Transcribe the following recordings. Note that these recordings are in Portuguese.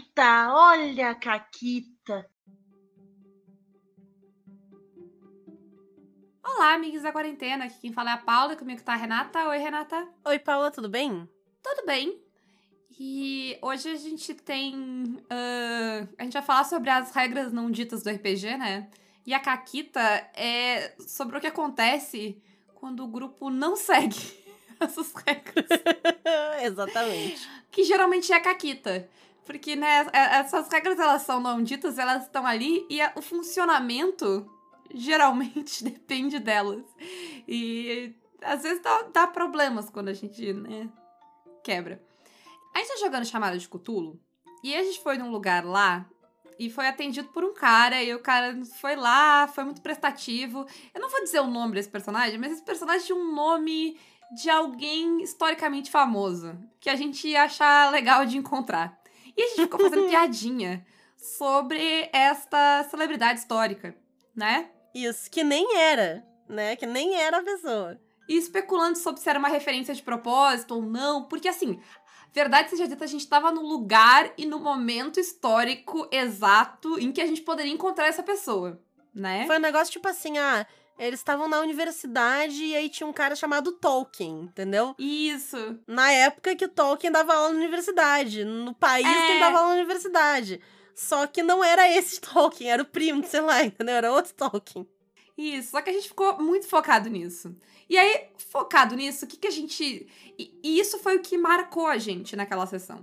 Caquita, olha a Caquita. Olá, amigos da quarentena. Aqui quem fala é a Paula, comigo tá a Renata. Oi, Renata. Oi, Paula, tudo bem? Tudo bem. E hoje a gente tem. Uh, a gente vai falar sobre as regras não ditas do RPG, né? E a Caquita é sobre o que acontece quando o grupo não segue essas regras. Exatamente. Que geralmente é a Caquita. Porque, né, é, essas regras elas são não ditas, elas estão ali e o funcionamento geralmente depende delas. E às vezes dá, dá problemas quando a gente, né, quebra. A gente tá jogando chamada de Cutulo e a gente foi num lugar lá e foi atendido por um cara e o cara foi lá, foi muito prestativo. Eu não vou dizer o nome desse personagem, mas esse personagem tinha um nome de alguém historicamente famoso que a gente ia achar legal de encontrar. E a gente ficou fazendo piadinha sobre esta celebridade histórica, né? Isso, que nem era, né? Que nem era a pessoa. E especulando sobre se era uma referência de propósito ou não, porque assim, verdade seja dita, a gente estava no lugar e no momento histórico exato em que a gente poderia encontrar essa pessoa, né? Foi um negócio tipo assim, ah, eles estavam na universidade e aí tinha um cara chamado Tolkien, entendeu? Isso. Na época que Tolkien dava aula na universidade, no país é... que ele dava aula na universidade. Só que não era esse Tolkien, era o primo, sei lá, entendeu? Era outro Tolkien. Isso, só que a gente ficou muito focado nisso. E aí, focado nisso, o que, que a gente. E, e isso foi o que marcou a gente naquela sessão.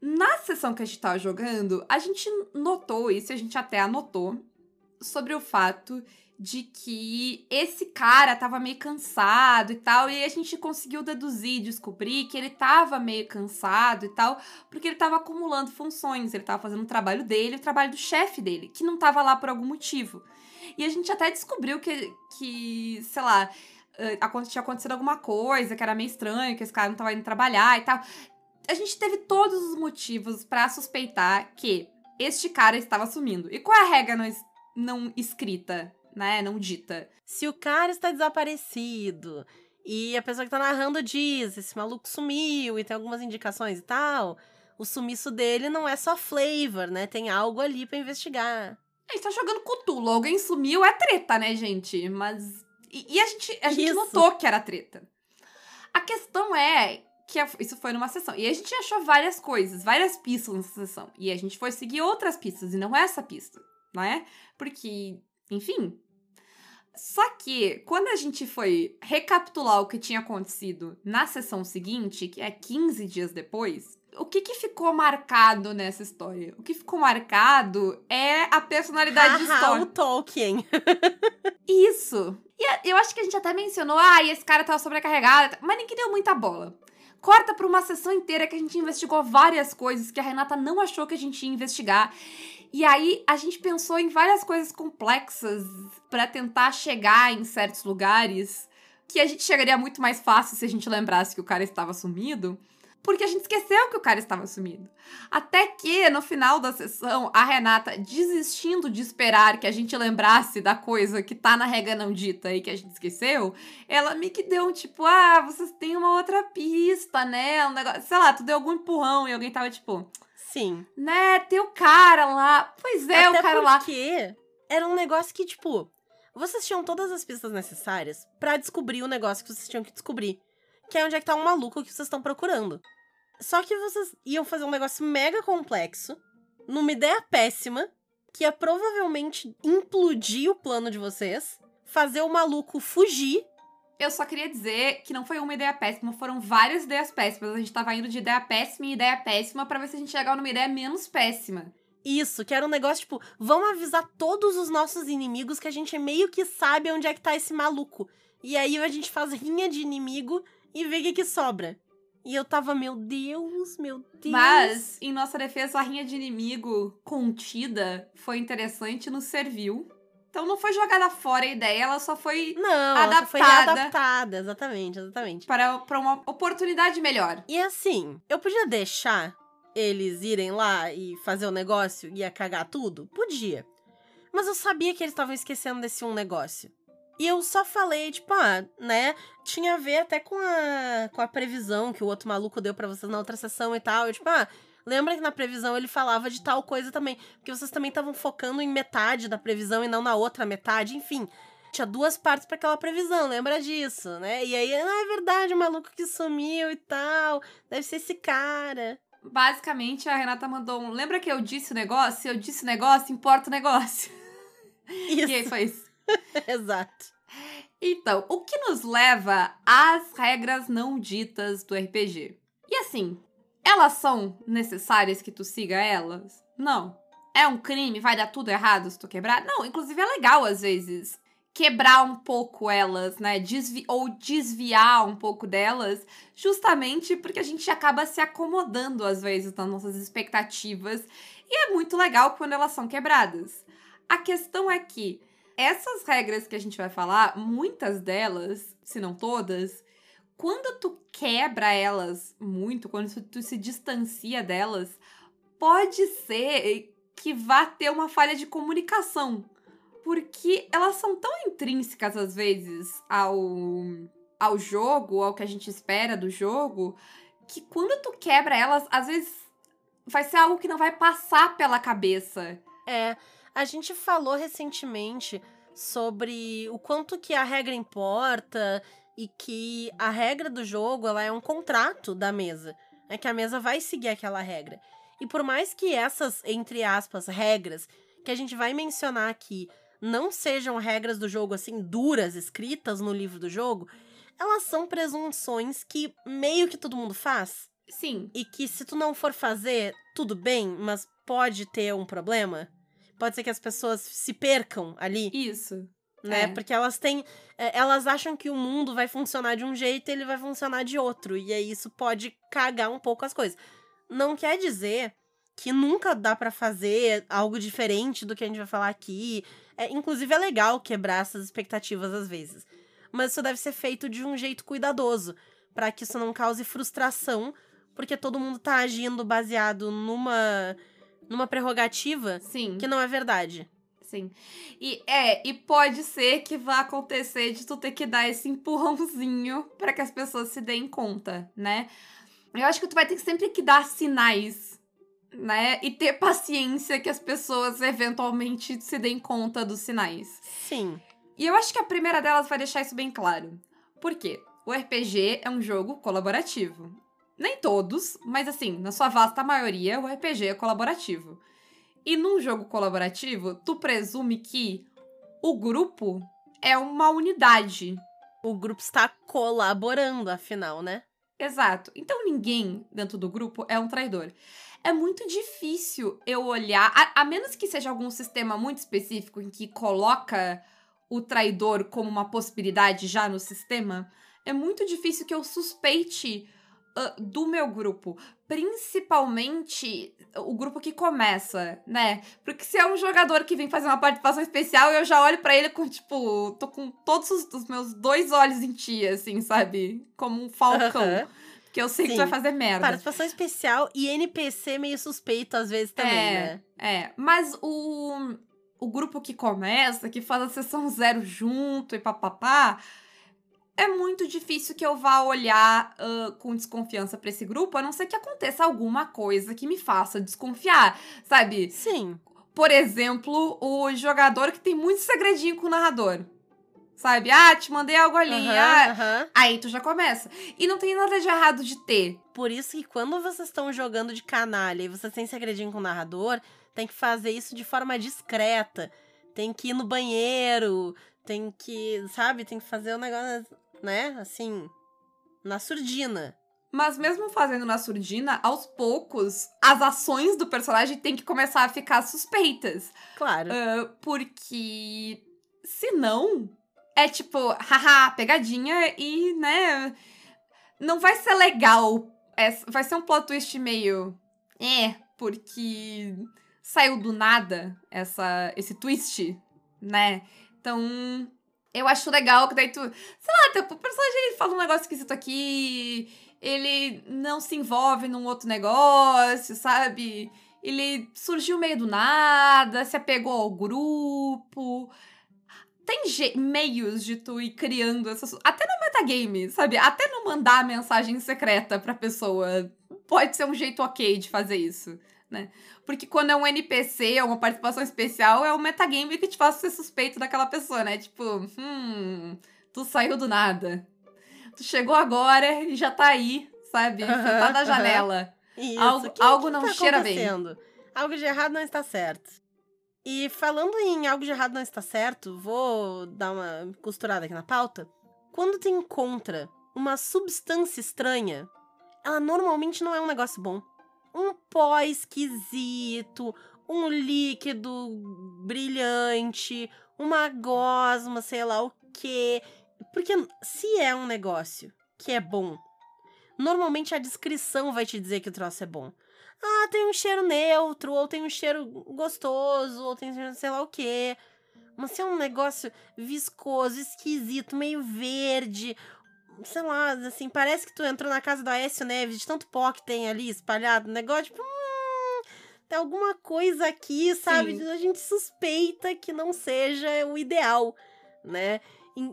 Na sessão que a gente tava jogando, a gente notou isso, a gente até anotou, sobre o fato de que esse cara tava meio cansado e tal, e a gente conseguiu deduzir, descobrir que ele tava meio cansado e tal, porque ele tava acumulando funções, ele tava fazendo o trabalho dele, o trabalho do chefe dele, que não tava lá por algum motivo. E a gente até descobriu que, que sei lá, tinha acontecido alguma coisa, que era meio estranho, que esse cara não tava indo trabalhar e tal. A gente teve todos os motivos para suspeitar que este cara estava sumindo. E qual é a regra não, não escrita né, não dita. Se o cara está desaparecido e a pessoa que tá narrando diz, esse maluco sumiu e tem algumas indicações e tal, o sumiço dele não é só flavor, né? Tem algo ali para investigar. A gente tá jogando Cthulhu, alguém sumiu, é treta, né, gente? Mas. E, e a gente, a gente notou que era treta. A questão é que isso foi numa sessão. E a gente achou várias coisas, várias pistas nessa sessão. E a gente foi seguir outras pistas, e não essa pista, não é? Porque, enfim, só que, quando a gente foi recapitular o que tinha acontecido na sessão seguinte, que é 15 dias depois, o que, que ficou marcado nessa história? O que ficou marcado é a personalidade de história. o Tolkien. Isso. E eu acho que a gente até mencionou, ah, esse cara tava sobrecarregado, mas ninguém deu muita bola. Corta pra uma sessão inteira que a gente investigou várias coisas que a Renata não achou que a gente ia investigar. E aí a gente pensou em várias coisas complexas para tentar chegar em certos lugares que a gente chegaria muito mais fácil se a gente lembrasse que o cara estava sumido, porque a gente esqueceu que o cara estava sumido. Até que no final da sessão, a Renata, desistindo de esperar que a gente lembrasse da coisa que tá na regra não dita e que a gente esqueceu, ela me que deu um tipo, ah, vocês têm uma outra pista, né? Um negócio, sei lá, tu deu algum empurrão e alguém tava tipo, Sim. Né, tem o cara lá. Pois é, Até o cara lá. porque era um negócio que, tipo, vocês tinham todas as pistas necessárias para descobrir o negócio que vocês tinham que descobrir. Que é onde é que tá um maluco que vocês estão procurando. Só que vocês iam fazer um negócio mega complexo, numa ideia péssima, que ia provavelmente implodir o plano de vocês, fazer o maluco fugir eu só queria dizer que não foi uma ideia péssima, foram várias ideias péssimas. A gente tava indo de ideia péssima em ideia péssima para ver se a gente chegava numa ideia menos péssima. Isso, que era um negócio tipo, vamos avisar todos os nossos inimigos que a gente meio que sabe onde é que tá esse maluco. E aí a gente faz rinha de inimigo e vê o que, que sobra. E eu tava, meu Deus, meu Deus. Mas, em nossa defesa, a rinha de inimigo contida foi interessante e nos serviu. Então não foi jogada fora a ideia, ela só foi não, adaptada. foi adaptada, exatamente, exatamente. Para, para uma oportunidade melhor. E assim, eu podia deixar eles irem lá e fazer o negócio e ia cagar tudo? Podia. Mas eu sabia que eles estavam esquecendo desse um negócio. E eu só falei, tipo, ah, né? Tinha a ver até com a, com a previsão que o outro maluco deu para vocês na outra sessão e tal. Eu, tipo, ah, Lembra que na previsão ele falava de tal coisa também. Porque vocês também estavam focando em metade da previsão e não na outra metade, enfim. Tinha duas partes para aquela previsão, lembra disso, né? E aí, ah, é verdade, o maluco que sumiu e tal. Deve ser esse cara. Basicamente, a Renata mandou um. Lembra que eu disse o negócio? Eu disse o negócio, importa o negócio. Isso. E aí foi isso. Exato. Então, o que nos leva às regras não ditas do RPG? E assim, elas são necessárias que tu siga elas? Não. É um crime? Vai dar tudo errado se tu quebrar? Não, inclusive é legal às vezes quebrar um pouco elas, né? Desvi ou desviar um pouco delas, justamente porque a gente acaba se acomodando às vezes nas nossas expectativas. E é muito legal quando elas são quebradas. A questão é que essas regras que a gente vai falar, muitas delas, se não todas, quando tu quebra elas muito, quando tu se distancia delas, pode ser que vá ter uma falha de comunicação. Porque elas são tão intrínsecas, às vezes, ao, ao jogo, ao que a gente espera do jogo, que quando tu quebra elas, às vezes vai ser algo que não vai passar pela cabeça. É, a gente falou recentemente sobre o quanto que a regra importa e que a regra do jogo ela é um contrato da mesa. É que a mesa vai seguir aquela regra. E por mais que essas, entre aspas, regras que a gente vai mencionar aqui não sejam regras do jogo assim duras, escritas no livro do jogo, elas são presunções que meio que todo mundo faz. Sim. E que se tu não for fazer, tudo bem, mas pode ter um problema. Pode ser que as pessoas se percam ali. Isso né? É. Porque elas têm. é, Elas acham que o mundo vai funcionar de um jeito e ele vai funcionar de outro. E aí isso pode cagar um pouco as coisas. Não quer dizer que nunca dá pra fazer algo diferente do que a gente vai falar aqui. É, inclusive, é legal quebrar essas expectativas às vezes. Mas isso deve ser feito de um jeito cuidadoso, para que isso não cause frustração, porque todo mundo tá agindo baseado numa numa prerrogativa Sim. que não é verdade. Sim. E é, e pode ser que vá acontecer de tu ter que dar esse empurrãozinho para que as pessoas se deem conta, né? Eu acho que tu vai ter que sempre que dar sinais, né? E ter paciência que as pessoas eventualmente se deem conta dos sinais. Sim. E eu acho que a primeira delas vai deixar isso bem claro. Por quê? O RPG é um jogo colaborativo. Nem todos, mas assim, na sua vasta maioria, o RPG é colaborativo. E num jogo colaborativo, tu presume que o grupo é uma unidade. O grupo está colaborando, afinal, né? Exato. Então ninguém dentro do grupo é um traidor. É muito difícil eu olhar, a, a menos que seja algum sistema muito específico em que coloca o traidor como uma possibilidade já no sistema, é muito difícil que eu suspeite ah, do meu grupo. Principalmente o grupo que começa, né? Porque se é um jogador que vem fazer uma participação especial, eu já olho pra ele com, tipo, tô com todos os, os meus dois olhos em ti, assim, sabe? Como um falcão. Que eu sei que tu Sim. vai fazer merda. Participação especial e NPC meio suspeito às vezes também, é, né? É, mas o, o grupo que começa, que faz a sessão zero junto e papapá, é muito difícil que eu vá olhar ah, com desconfiança pra esse grupo, a não ser que aconteça alguma coisa que me faça desconfiar, sabe? Sim. Por exemplo, o jogador que tem muito segredinho com o narrador. Sabe? Ah, te mandei algo ali. Aham, ah, aham. Aí tu já começa. E não tem nada de errado de ter. Por isso que quando vocês estão jogando de canalha e vocês têm segredinho com o narrador, tem que fazer isso de forma discreta. Tem que ir no banheiro, tem que, sabe, tem que fazer o negócio, né? Assim, na surdina. Mas mesmo fazendo na surdina, aos poucos, as ações do personagem têm que começar a ficar suspeitas. Claro. Ah, porque senão é tipo, haha, pegadinha e, né, não vai ser legal. É, vai ser um plot twist meio. É, porque saiu do nada essa, esse twist, né? Então, eu acho legal que daí tu. Sei lá, teu, personagem ele fala um negócio esquisito aqui, ele não se envolve num outro negócio, sabe? Ele surgiu meio do nada, se apegou ao grupo. Tem meios de tu ir criando essas. Até no metagame, sabe? Até não mandar mensagem secreta pra pessoa. pode ser um jeito ok de fazer isso, né? Porque quando é um NPC ou uma participação especial, é o metagame que te faz ser suspeito daquela pessoa, né? Tipo, hum, tu saiu do nada. Tu chegou agora e já tá aí, sabe? tá na janela. Isso. Algo- que, algo que não tá cheira bem. Algo de errado não está certo. E falando em algo de errado não está certo, vou dar uma costurada aqui na pauta. Quando tu encontra uma substância estranha, ela normalmente não é um negócio bom. Um pó esquisito, um líquido brilhante, uma gosma, sei lá o quê. Porque se é um negócio que é bom, normalmente a descrição vai te dizer que o troço é bom. Ah, tem um cheiro neutro, ou tem um cheiro gostoso, ou tem sei lá o quê. Mas se é um negócio viscoso, esquisito, meio verde, sei lá, assim, parece que tu entrou na casa do Aécio Neves, de tanto pó que tem ali espalhado, negócio, tipo, hum, tem alguma coisa aqui, sabe? Sim. A gente suspeita que não seja o ideal, né?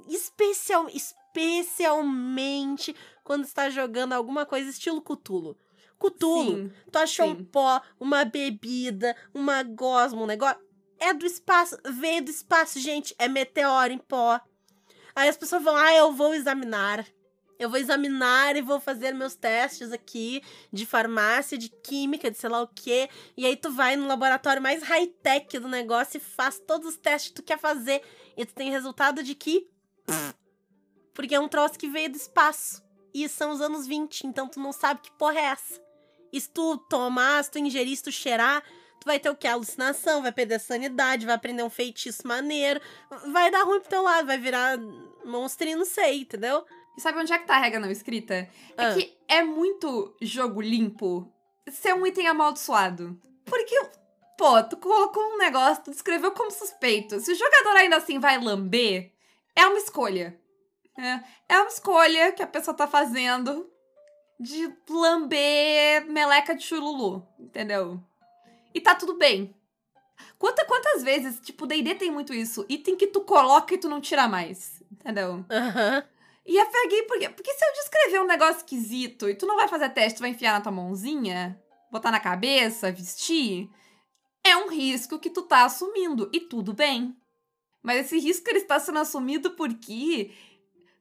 Especial, especialmente quando está jogando alguma coisa estilo Cutulo. Cutulo, Sim. tu achou sim. um pó, uma bebida, uma gosma, um negócio. É do espaço, veio do espaço, gente. É meteoro em pó. Aí as pessoas vão, ah, eu vou examinar. Eu vou examinar e vou fazer meus testes aqui de farmácia, de química, de sei lá o quê. E aí tu vai no laboratório mais high-tech do negócio e faz todos os testes que tu quer fazer. E tu tem resultado de que. Porque é um troço que veio do espaço. E são os anos 20, então tu não sabe que porra é essa. E se tu tomar, se tu ingerir, se tu cheirar, tu vai ter o quê? Alucinação, vai perder a sanidade, vai aprender um feitiço maneiro, vai dar ruim pro teu lado, vai virar monstrinho, não sei, entendeu? E sabe onde é que tá a regra não escrita? É Ah. que é muito jogo limpo ser um item amaldiçoado. Porque, pô, tu colocou um negócio, tu descreveu como suspeito. Se o jogador ainda assim vai lamber, é uma escolha. É, é uma escolha que a pessoa tá fazendo de lamber meleca de chululu, entendeu? E tá tudo bem. Quanta, quantas vezes, tipo, D&D tem muito isso, item que tu coloca e tu não tira mais, entendeu? Aham. E a Fergie, por quê? Porque se eu descrever um negócio esquisito e tu não vai fazer teste, tu vai enfiar na tua mãozinha, botar na cabeça, vestir, é um risco que tu tá assumindo. E tudo bem. Mas esse risco ele está sendo assumido porque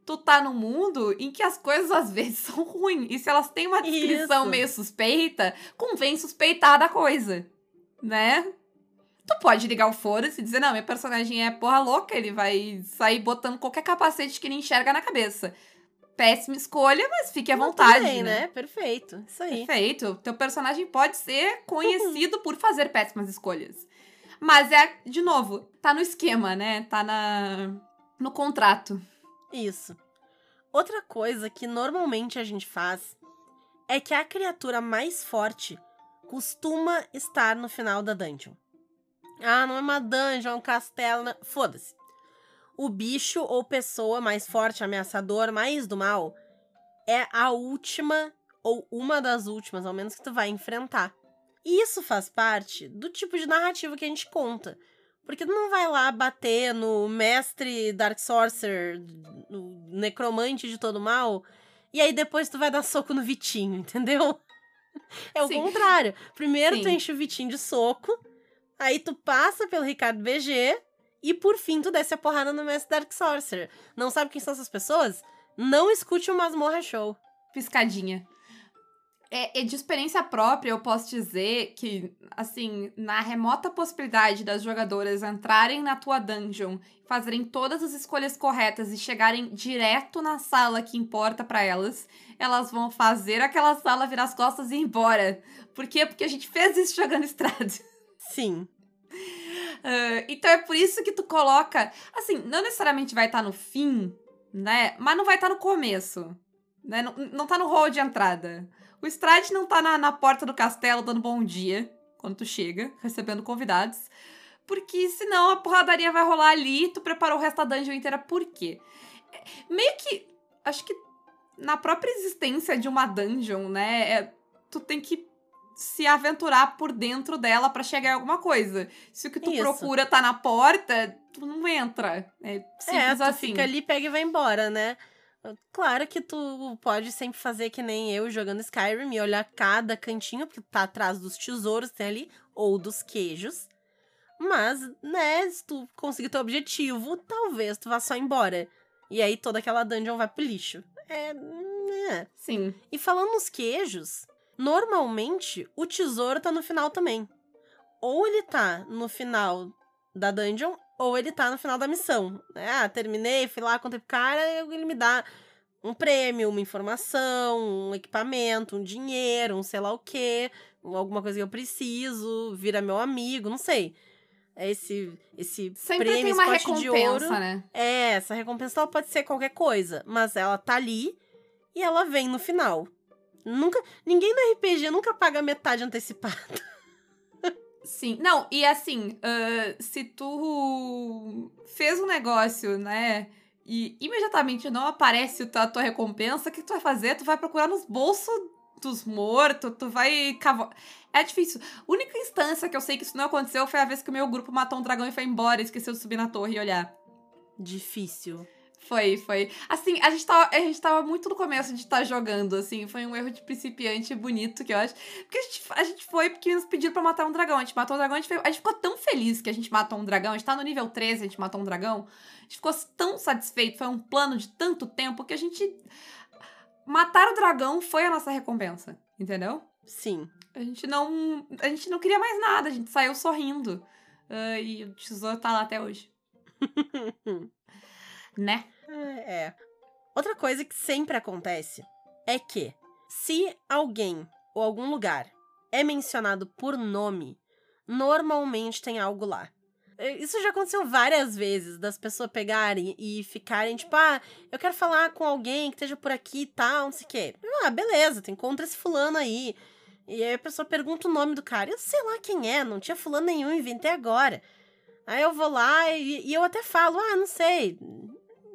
tu tá num mundo em que as coisas às vezes são ruins. E se elas têm uma descrição Isso. meio suspeita, convém suspeitar da coisa, né? Tu pode ligar o foda-se e dizer, não, meu personagem é porra louca, ele vai sair botando qualquer capacete que ele enxerga na cabeça. Péssima escolha, mas fique à Não, vontade, bem, né? né? Perfeito. Isso aí. Perfeito. Teu personagem pode ser conhecido por fazer péssimas escolhas. Mas é, de novo, tá no esquema, né? Tá na no contrato. Isso. Outra coisa que normalmente a gente faz é que a criatura mais forte costuma estar no final da dungeon. Ah, não é uma dungeon, é um castelo. né? Foda-se. O bicho ou pessoa mais forte, ameaçador, mais do mal, é a última ou uma das últimas, ao menos que tu vai enfrentar. E isso faz parte do tipo de narrativa que a gente conta. Porque tu não vai lá bater no mestre Dark Sorcerer, no necromante de todo mal, e aí depois tu vai dar soco no Vitinho, entendeu? É o Sim. contrário. Primeiro tu Sim. enche o Vitinho de soco, aí tu passa pelo Ricardo BG, e por fim tu desce a porrada no mestre Dark Sorcerer. Não sabe quem são essas pessoas? Não escute o Masmorra Show. Piscadinha. É, é de experiência própria, eu posso dizer que, assim, na remota possibilidade das jogadoras entrarem na tua dungeon, fazerem todas as escolhas corretas e chegarem direto na sala que importa pra elas, elas vão fazer aquela sala virar as costas e ir embora. Por quê? Porque a gente fez isso jogando estrada. Sim. Ah, então é por isso que tu coloca. Assim, não necessariamente vai estar no fim, né? Mas não vai estar no começo. Né? Não, não tá no hall de entrada. O Stride não tá na, na porta do castelo dando bom dia quando tu chega, recebendo convidados. Porque senão a porradaria vai rolar ali e tu preparou o resto da dungeon inteira. Por quê? É, Meio que. Acho que na própria existência de uma dungeon, né? é- tu tem que se aventurar por dentro dela pra chegar em alguma coisa. Se o que tu Isso. procura tá na porta, tu não entra. É É, simples tu assim. fica ali, pega e vai embora, né? Claro que tu pode sempre fazer que nem eu jogando Skyrim e olhar cada cantinho, porque tá atrás dos tesouros tem ali, ou dos queijos. Mas, né, se tu conseguir teu objetivo, talvez tu vá só embora. E aí toda aquela dungeon vai pro lixo. É. é. Sim. E falando nos queijos, normalmente o tesouro tá no final também. Ou ele tá no final da dungeon, ou ele tá no final da missão. Ah, terminei, fui lá, contei pro cara, ele me dá um prêmio, uma informação, um equipamento, um dinheiro, um sei lá o quê, alguma coisa que eu preciso, vira meu amigo, não sei. É esse esse Sempre prêmio, tem uma pote de recompensa, ouro. né? É, essa recompensa pode ser qualquer coisa, mas ela tá ali e ela vem no final. Nunca, ninguém no RPG nunca paga metade antecipada. Sim. Não, e assim, ah, se tu fez um negócio, né? E imediatamente não aparece a tua recompensa, o que tu vai fazer? Tu vai procurar nos bolsos dos mortos, tu vai cavar. É difícil. A única instância que eu sei que isso não aconteceu foi a vez que o meu grupo matou um dragão e foi embora, esqueceu de subir na torre e olhar. Difícil. Foi, foi. Assim, a gente tava, a gente tava muito no começo de estar jogando, assim. Foi um erro de principiante bonito, que eu acho. Porque a gente, a gente foi porque nos pediram pra matar um dragão. A gente matou um dragão, a gente, foi- a gente ficou tão feliz que a gente matou um dragão. A gente tá no nível 13, a gente matou um dragão. A gente ficou tão satisfeito. Foi um plano de tanto tempo que a gente. Matar o dragão foi a nossa recompensa, entendeu? Sim. A gente não. A gente não queria mais nada, a gente saiu sorrindo. Ah, e o tesouro tá lá até hoje. Né? É, é. Outra coisa que sempre acontece é que se alguém ou algum lugar é mencionado por nome, normalmente tem algo lá. É, Isso já aconteceu várias vezes, das pessoas pegarem e ficarem tipo, ah, eu quero falar com alguém que esteja por aqui e tal, não sei o quê. Ah, beleza, tu encontra esse fulano aí. E aí a pessoa pergunta o nome do cara. Eu sei lá quem é, não tinha fulano nenhum, inventei agora. Aí eu vou lá e, e eu até falo, ah, não sei,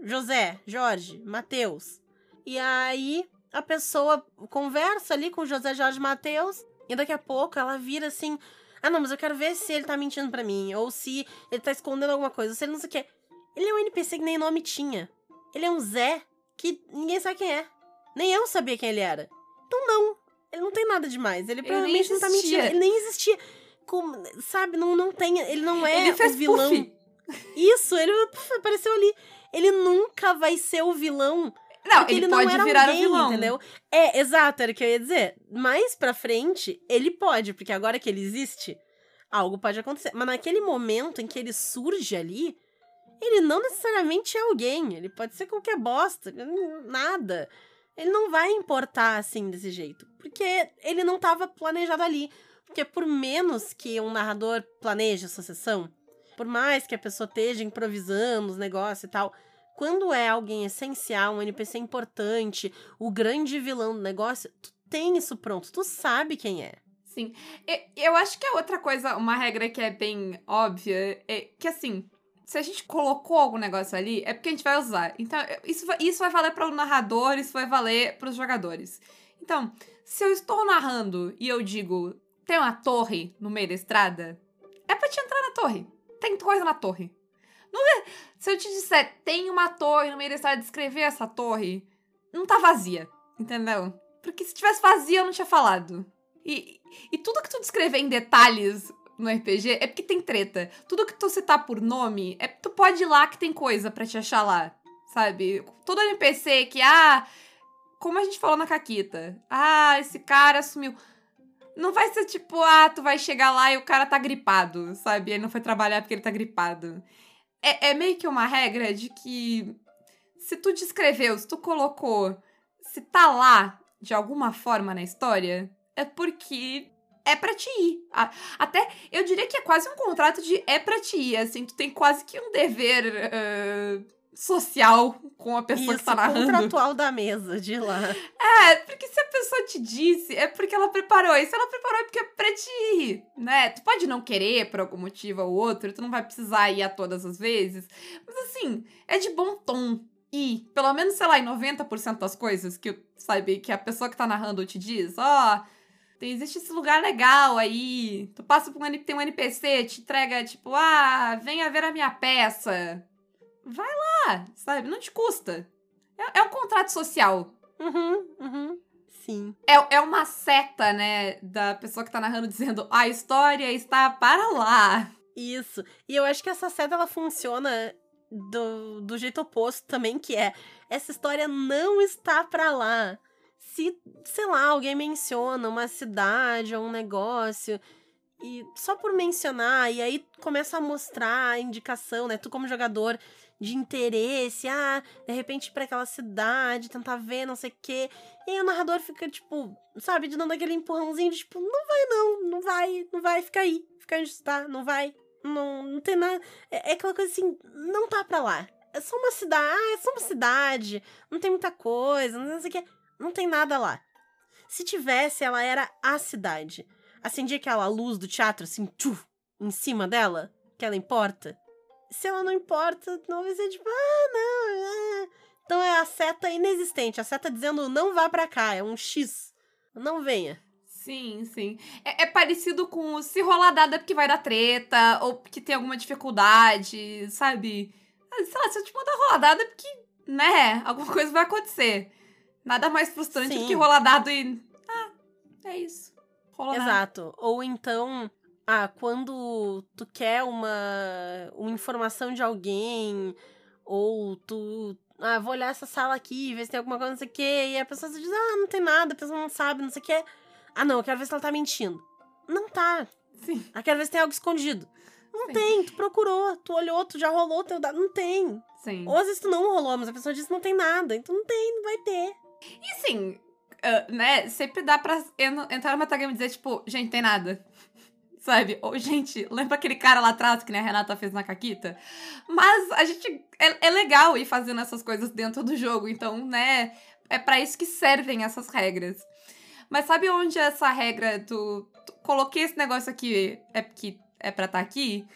José, Jorge, Matheus. E aí a pessoa conversa ali com José, Jorge, Matheus, e daqui a pouco ela vira assim: "Ah, não, mas eu quero ver se ele tá mentindo pra mim, ou se ele tá escondendo alguma coisa, ou se ele não sei o quê". Ele é um NPC que nem nome tinha. Ele é um Zé que ninguém sabe quem é. Nem eu sabia quem ele era. Então não, ele não tem nada demais. Ele provavelmente não tá mentindo. Ele nem existia. Como, sabe, não, não tem. Ele não é Ele fez o vilão. puff. Isso, ele apareceu ali. Ele nunca vai ser o vilão. Não, ele, ele, não pode era virar alguém, o vilão. entendeu? É, exato, era o que eu ia dizer. Mais pra frente, ele pode, porque agora que ele existe, algo pode acontecer. Mas naquele momento em que ele surge ali, ele não necessariamente é alguém. Ele pode ser qualquer bosta, nada. Ele não vai importar assim desse jeito. Porque ele não estava planejado ali. Porque por menos que um narrador planeje essa sessão, por mais que a pessoa esteja improvisando os negócios e tal, quando é alguém essencial, um NPC importante, o grande vilão do negócio, tu tem isso pronto, tu sabe quem é. Sim. Eu acho que a outra coisa, uma regra que é bem óbvia, é que assim, se a gente colocou algum negócio ali, é porque a gente vai usar. Então, isso vai, isso vai valer para o narrador, isso vai valer para os jogadores. Então, se eu estou narrando e eu digo, tem uma torre no meio da estrada, é pra te entrar na torre. Tem coisa na torre. É- se eu te disser, tem uma torre no meio da estrada, descrever essa torre, não tá vazia, entendeu? Porque se tivesse vazia, eu não tinha falado. E, e tudo que tu descrever em detalhes no RPG é porque tem treta. Tudo que tu citar por nome é porque tu pode ir lá que tem coisa pra te achar lá, sabe? Todo NPC que, ah, como a gente falou na Caquita, ah, esse cara sumiu. Não vai ser tipo, ah, tu vai chegar lá e o cara tá gripado, sabe? Ele não foi trabalhar porque ele tá gripado. É, é meio que uma regra de que se tu descreveu, se tu colocou, se tá lá de alguma forma na história, é porque é pra te ir. Até, eu diria que é quase um contrato de é pra te ir, assim, tu tem quase que um dever eh, social com a pessoa Isso, que tá narrando. contratual da mesa, de lá. É, porque se a pessoa te disse, é porque ela preparou. E se ela preparou, é porque é pra te ir, né? Tu pode não querer por algum motivo ou outro, tu não vai precisar ir a todas as vezes. Mas assim, é de bom tom ir. Pelo menos, sei lá, em 90% das coisas que, sabe, que a pessoa que tá narrando te diz, ó. tem, existe esse lugar legal aí. Tu passa por um, tem um NPC, te entrega, tipo, ah, venha ver a minha peça. Vai lá, sabe? Não te custa. É, é um contrato social. Uhum, uhum. Sim. É, é uma seta, né, da pessoa que tá narrando dizendo a história está para lá. Isso. E eu acho que essa seta ela funciona do, do jeito oposto também, que é essa história não está pra lá. Se, sei lá, alguém menciona uma cidade ou um negócio, e só por mencionar, e aí começa a mostrar a indicação, né? Tu, como jogador, de interesse, ah, de repente para aquela cidade, tentar ver, não sei o quê. E aí o narrador fica, tipo, sabe, dando aquele empurrãozinho de tipo, não vai não, não vai, não vai, fica aí, fica onde está, não vai, não, não tem nada. É, é aquela coisa assim, não tá pra lá. É só uma cidade, ah, é só uma cidade, não tem muita coisa, não sei o quê. Não tem nada lá. Se tivesse, ela era a cidade. Acendia aquela luz do teatro, assim, tchuf, em cima dela, que ela importa se ela não importa, não vai ser tipo, ah, não. É. Então é a seta inexistente. A seta dizendo não vá para cá, é um X. Não venha. Sim, sim. É, é, parecido com se rolar dada porque vai dar treta, ou porque tem alguma dificuldade, sabe? Ah, sei lá, se eu te mandar rolar dada é porque, né, alguma coisa vai acontecer. Nada mais frustrante sim. do que rolar dado e. Ah, é isso. Rola Exato. Ou então, ah, quando tu quer uma, uma informação de alguém, ou tu. Ah, vou olhar essa sala aqui, ver se tem alguma coisa, não sei o quê. E a pessoa diz, ah, não tem nada, a pessoa não sabe, não sei o quê. Ah, não, eu quero ver se ela tá mentindo. Não tá. Sim. Eu quero ver se tem algo escondido. Não Sim. tem, tu procurou, tu olhou, tu já rolou teu dado. Não tem. Sim. Ou às vezes tu não rolou, mas a pessoa disse não tem nada. Então não tem, não vai ter. E assim, uh, né, sempre dá pra entrar no metagame e dizer, tipo, gente, tem nada. Sabe? Ou, gente, lembra aquele cara lá atrás que né, a Renata fez na Caquita? Mas a gente. É, é legal ir fazendo essas coisas dentro do jogo. Então, né? É para isso que servem essas regras. Mas sabe onde essa regra do. Coloquei esse negócio aqui é porque é pra estar tá aqui?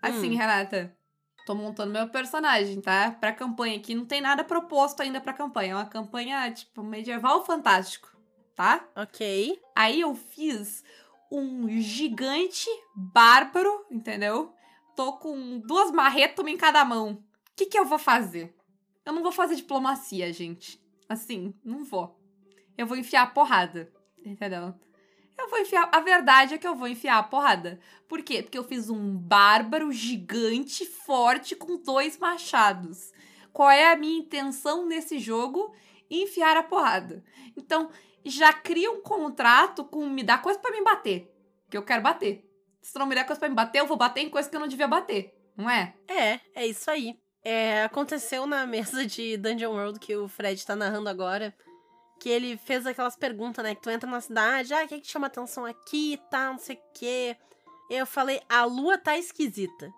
Assim, hum. Renata. Tô montando meu personagem, tá? Pra campanha aqui. Não tem nada proposto ainda pra campanha. É uma campanha, tipo, medieval fantástico, tá? Ok. Aí eu fiz um gigante bárbaro, entendeu? Tô com duas marretas em cada mão. O que, que eu vou fazer? Eu não vou fazer diplomacia, gente. Assim, não vou. Eu vou enfiar a porrada, entendeu? Eu vou enfiar. A verdade é que eu vou enfiar a porrada. Por quê? Porque eu fiz um bárbaro gigante, forte, com dois machados. Qual é a minha intenção nesse jogo? Enfiar a porrada. Então, já cria um contrato com me dá coisa para me bater. Que eu quero bater. Se não me der coisa pra me bater, eu vou bater em coisa que eu não devia bater. Não é? É, é isso aí. É, aconteceu na mesa de Dungeon World que o Fred tá narrando agora. Que ele fez aquelas perguntas, né? Que tu entra na cidade, ah, o que, é que chama atenção aqui e tá, tal, não sei o quê. Eu falei, a lua tá esquisita.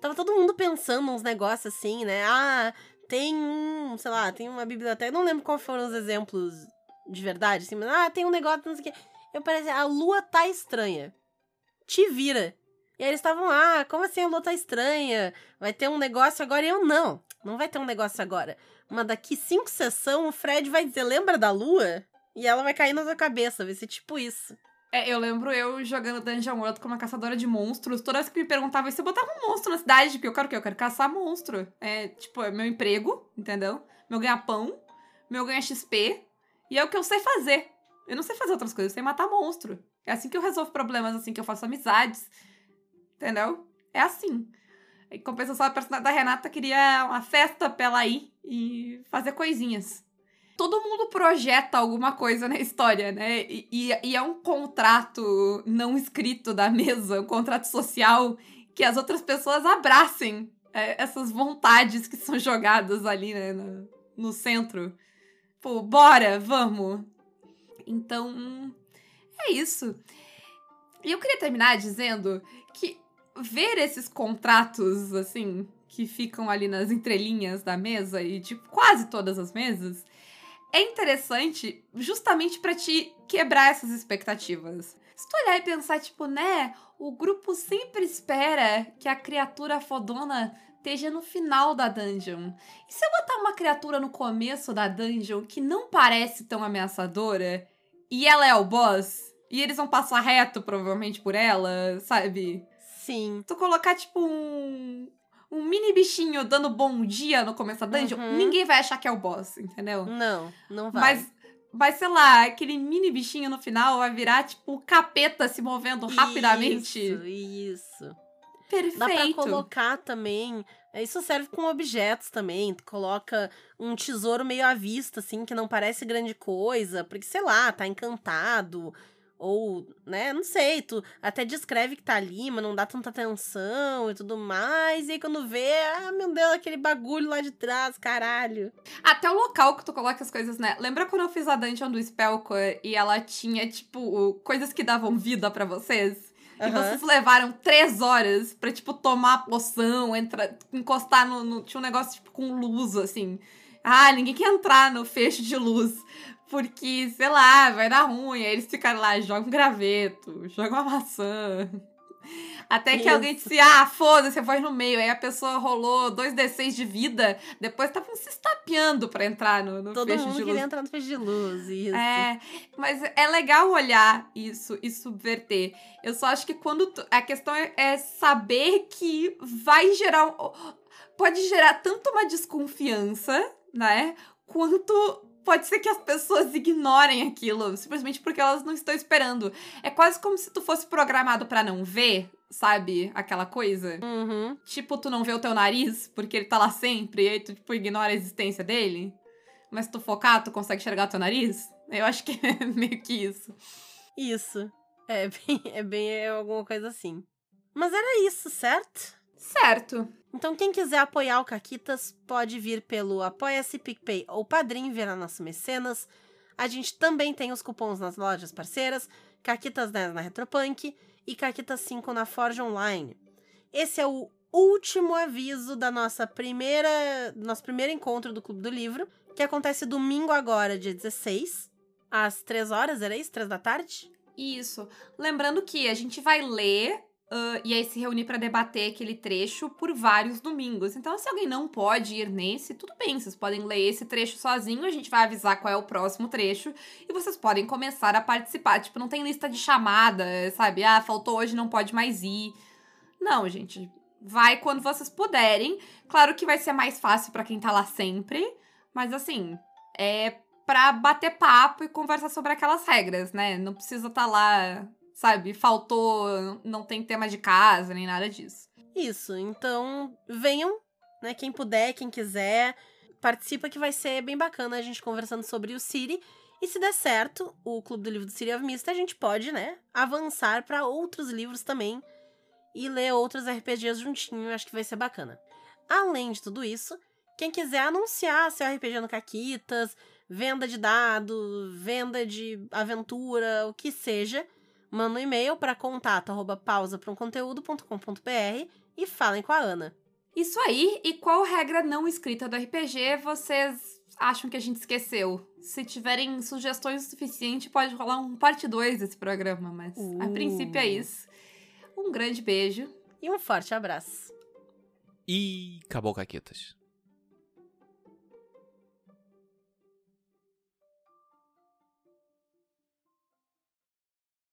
Tava todo mundo pensando uns negócios assim, né? Ah, tem um, sei lá, tem uma biblioteca. Não lembro quais foram os exemplos de verdade, assim, ah, tem um negócio, não sei o quê. Eu parecia, a lua tá estranha. Te vira. E aí eles estavam, ah, como assim a lua tá estranha? Vai ter um negócio agora? E eu, não, não vai ter um negócio agora. Mas daqui cinco sessões, o Fred vai dizer, lembra da lua? E ela vai cair na sua cabeça, vai ser tipo isso. É, eu lembro eu jogando Dungeon World como uma caçadora de monstros. Toda vez que me perguntavam se eu botava um monstro na cidade, porque eu quero o quê? Eu quero caçar monstro. É, tipo, é meu emprego, entendeu? Meu ganha-pão, meu ganha XP, e é o que eu sei fazer. Eu não sei fazer outras coisas, eu sei matar monstro. É assim que eu resolvo problemas, assim que eu faço amizades. Entendeu? É assim. Em compensação, a personagem da Renata queria uma festa pra ela ir e fazer coisinhas. Todo mundo projeta alguma coisa na história, né? E, e, e é um contrato não escrito da mesa, um contrato social que as outras pessoas abracem é, essas vontades que são jogadas ali, né, no, no centro. Pô, bora, vamos. Então, é isso. E eu queria terminar dizendo que ver esses contratos, assim, que ficam ali nas entrelinhas da mesa e de quase todas as mesas, é interessante justamente para te quebrar essas expectativas. Se tu olhar e pensar, tipo, né, o grupo sempre espera que a criatura fodona esteja no final da dungeon. E se eu botar uma criatura no começo da dungeon que não parece tão ameaçadora e ela é o boss, e eles vão passar reto provavelmente por ela, sabe? Sim. Tu colocar tipo um um mini bichinho dando bom dia no começo da dungeon, Uhum. ninguém vai achar que é o boss, entendeu? Não, não vai. Mas, mas, sei lá, aquele mini bichinho no final vai virar, tipo, capeta se movendo rapidamente. Isso, isso. Perfeito. Dá pra colocar também. Isso serve com objetos também. Tu coloca um tesouro meio à vista, assim, que não parece grande coisa, porque, sei lá, tá encantado. Ou, né, não sei, tu até descreve que tá ali, mas não dá tanta atenção e tudo mais. E aí quando vê, ah, meu Deus, aquele bagulho lá de trás, caralho. Até o local que tu coloca as coisas, né? Lembra quando eu fiz a dungeon do Spellcore e ela tinha, tipo, coisas que davam vida pra vocês? E Aham. vocês levaram três horas pra, tipo, tomar a poção, entrar, encostar no, no- Tinha um negócio, tipo, com luz, assim. Ah, ninguém quer entrar no fecho de luz. Porque, sei lá, vai dar ruim. Aí eles ficaram lá, jogam um graveto, jogam uma maçã. Até que Isso. alguém disse, ah, foda-se, vou ir no meio. Aí a pessoa rolou dois D6 de vida. Depois estavam se estapeando pra entrar no, no Todo mundo de luz. queria entrar no feixe de luz, isso. É, mas é legal olhar isso e subverter. Eu só acho que quando. tu- a questão é, é saber que vai gerar. Pode gerar tanto uma desconfiança, né? Quanto pode ser que as pessoas ignorem aquilo, simplesmente porque elas não estão esperando. É quase como se tu fosse programado pra não ver, sabe? Aquela coisa. Uhum. Tipo, tu não vê o teu nariz, porque ele tá lá sempre, e aí tu, tipo, ignora a existência dele. Mas se tu focar, tu consegue enxergar teu nariz? Eu acho que é meio que isso. Isso. É bem, é bem é alguma coisa assim. Mas era isso, certo? Certo. Então, quem quiser apoiar o Caquitas, pode vir pelo Apoia-se PicPay ou Padrim, virar nosso mecenas. A gente também tem os cupons nas lojas parceiras, Caquitas 10 na Retropunk e Caquitas 5 na Forge Online. Esse é o último aviso da nossa primeira, nosso primeiro encontro do Clube do Livro, que acontece domingo agora, dia 16, às 3 horas, era isso? 3 da tarde? Isso. Lembrando que a gente vai ler ah, e aí se reunir pra debater aquele trecho por vários domingos. Então, se alguém não pode ir nesse, tudo bem, vocês podem ler esse trecho sozinho, a gente vai avisar qual é o próximo trecho e vocês podem começar a participar. Tipo, não tem lista de chamada, sabe? Ah, faltou hoje, não pode mais ir. Não, gente. Vai quando vocês puderem. Claro que vai ser mais fácil pra quem tá lá sempre, mas assim, é pra bater papo e conversar sobre aquelas regras, né? Não precisa estar lá, sabe? Faltou, não tem tema de casa, nem nada disso. Isso, então venham, né? Quem puder, quem quiser, participa que vai ser bem bacana a gente conversando sobre o City. E se der certo, o Clube do Livro do City of Mist, a gente pode, né, avançar para outros livros também e ler outros RPGs juntinho, acho que vai ser bacana. Além de tudo isso, quem quiser anunciar seu RPG no Caquitas, venda de dados, venda de aventura, o que seja, manda um e-mail para contato arroba pausa pra um conteúdo.com.br e falem com a Ana. Isso aí, e qual regra não escrita do RPG vocês acham que a gente esqueceu? Se tiverem sugestões o suficiente, pode rolar um parte 2 desse programa, mas a Uh. princípio é isso. Um grande beijo. E um forte abraço. E acabou, Caquetas.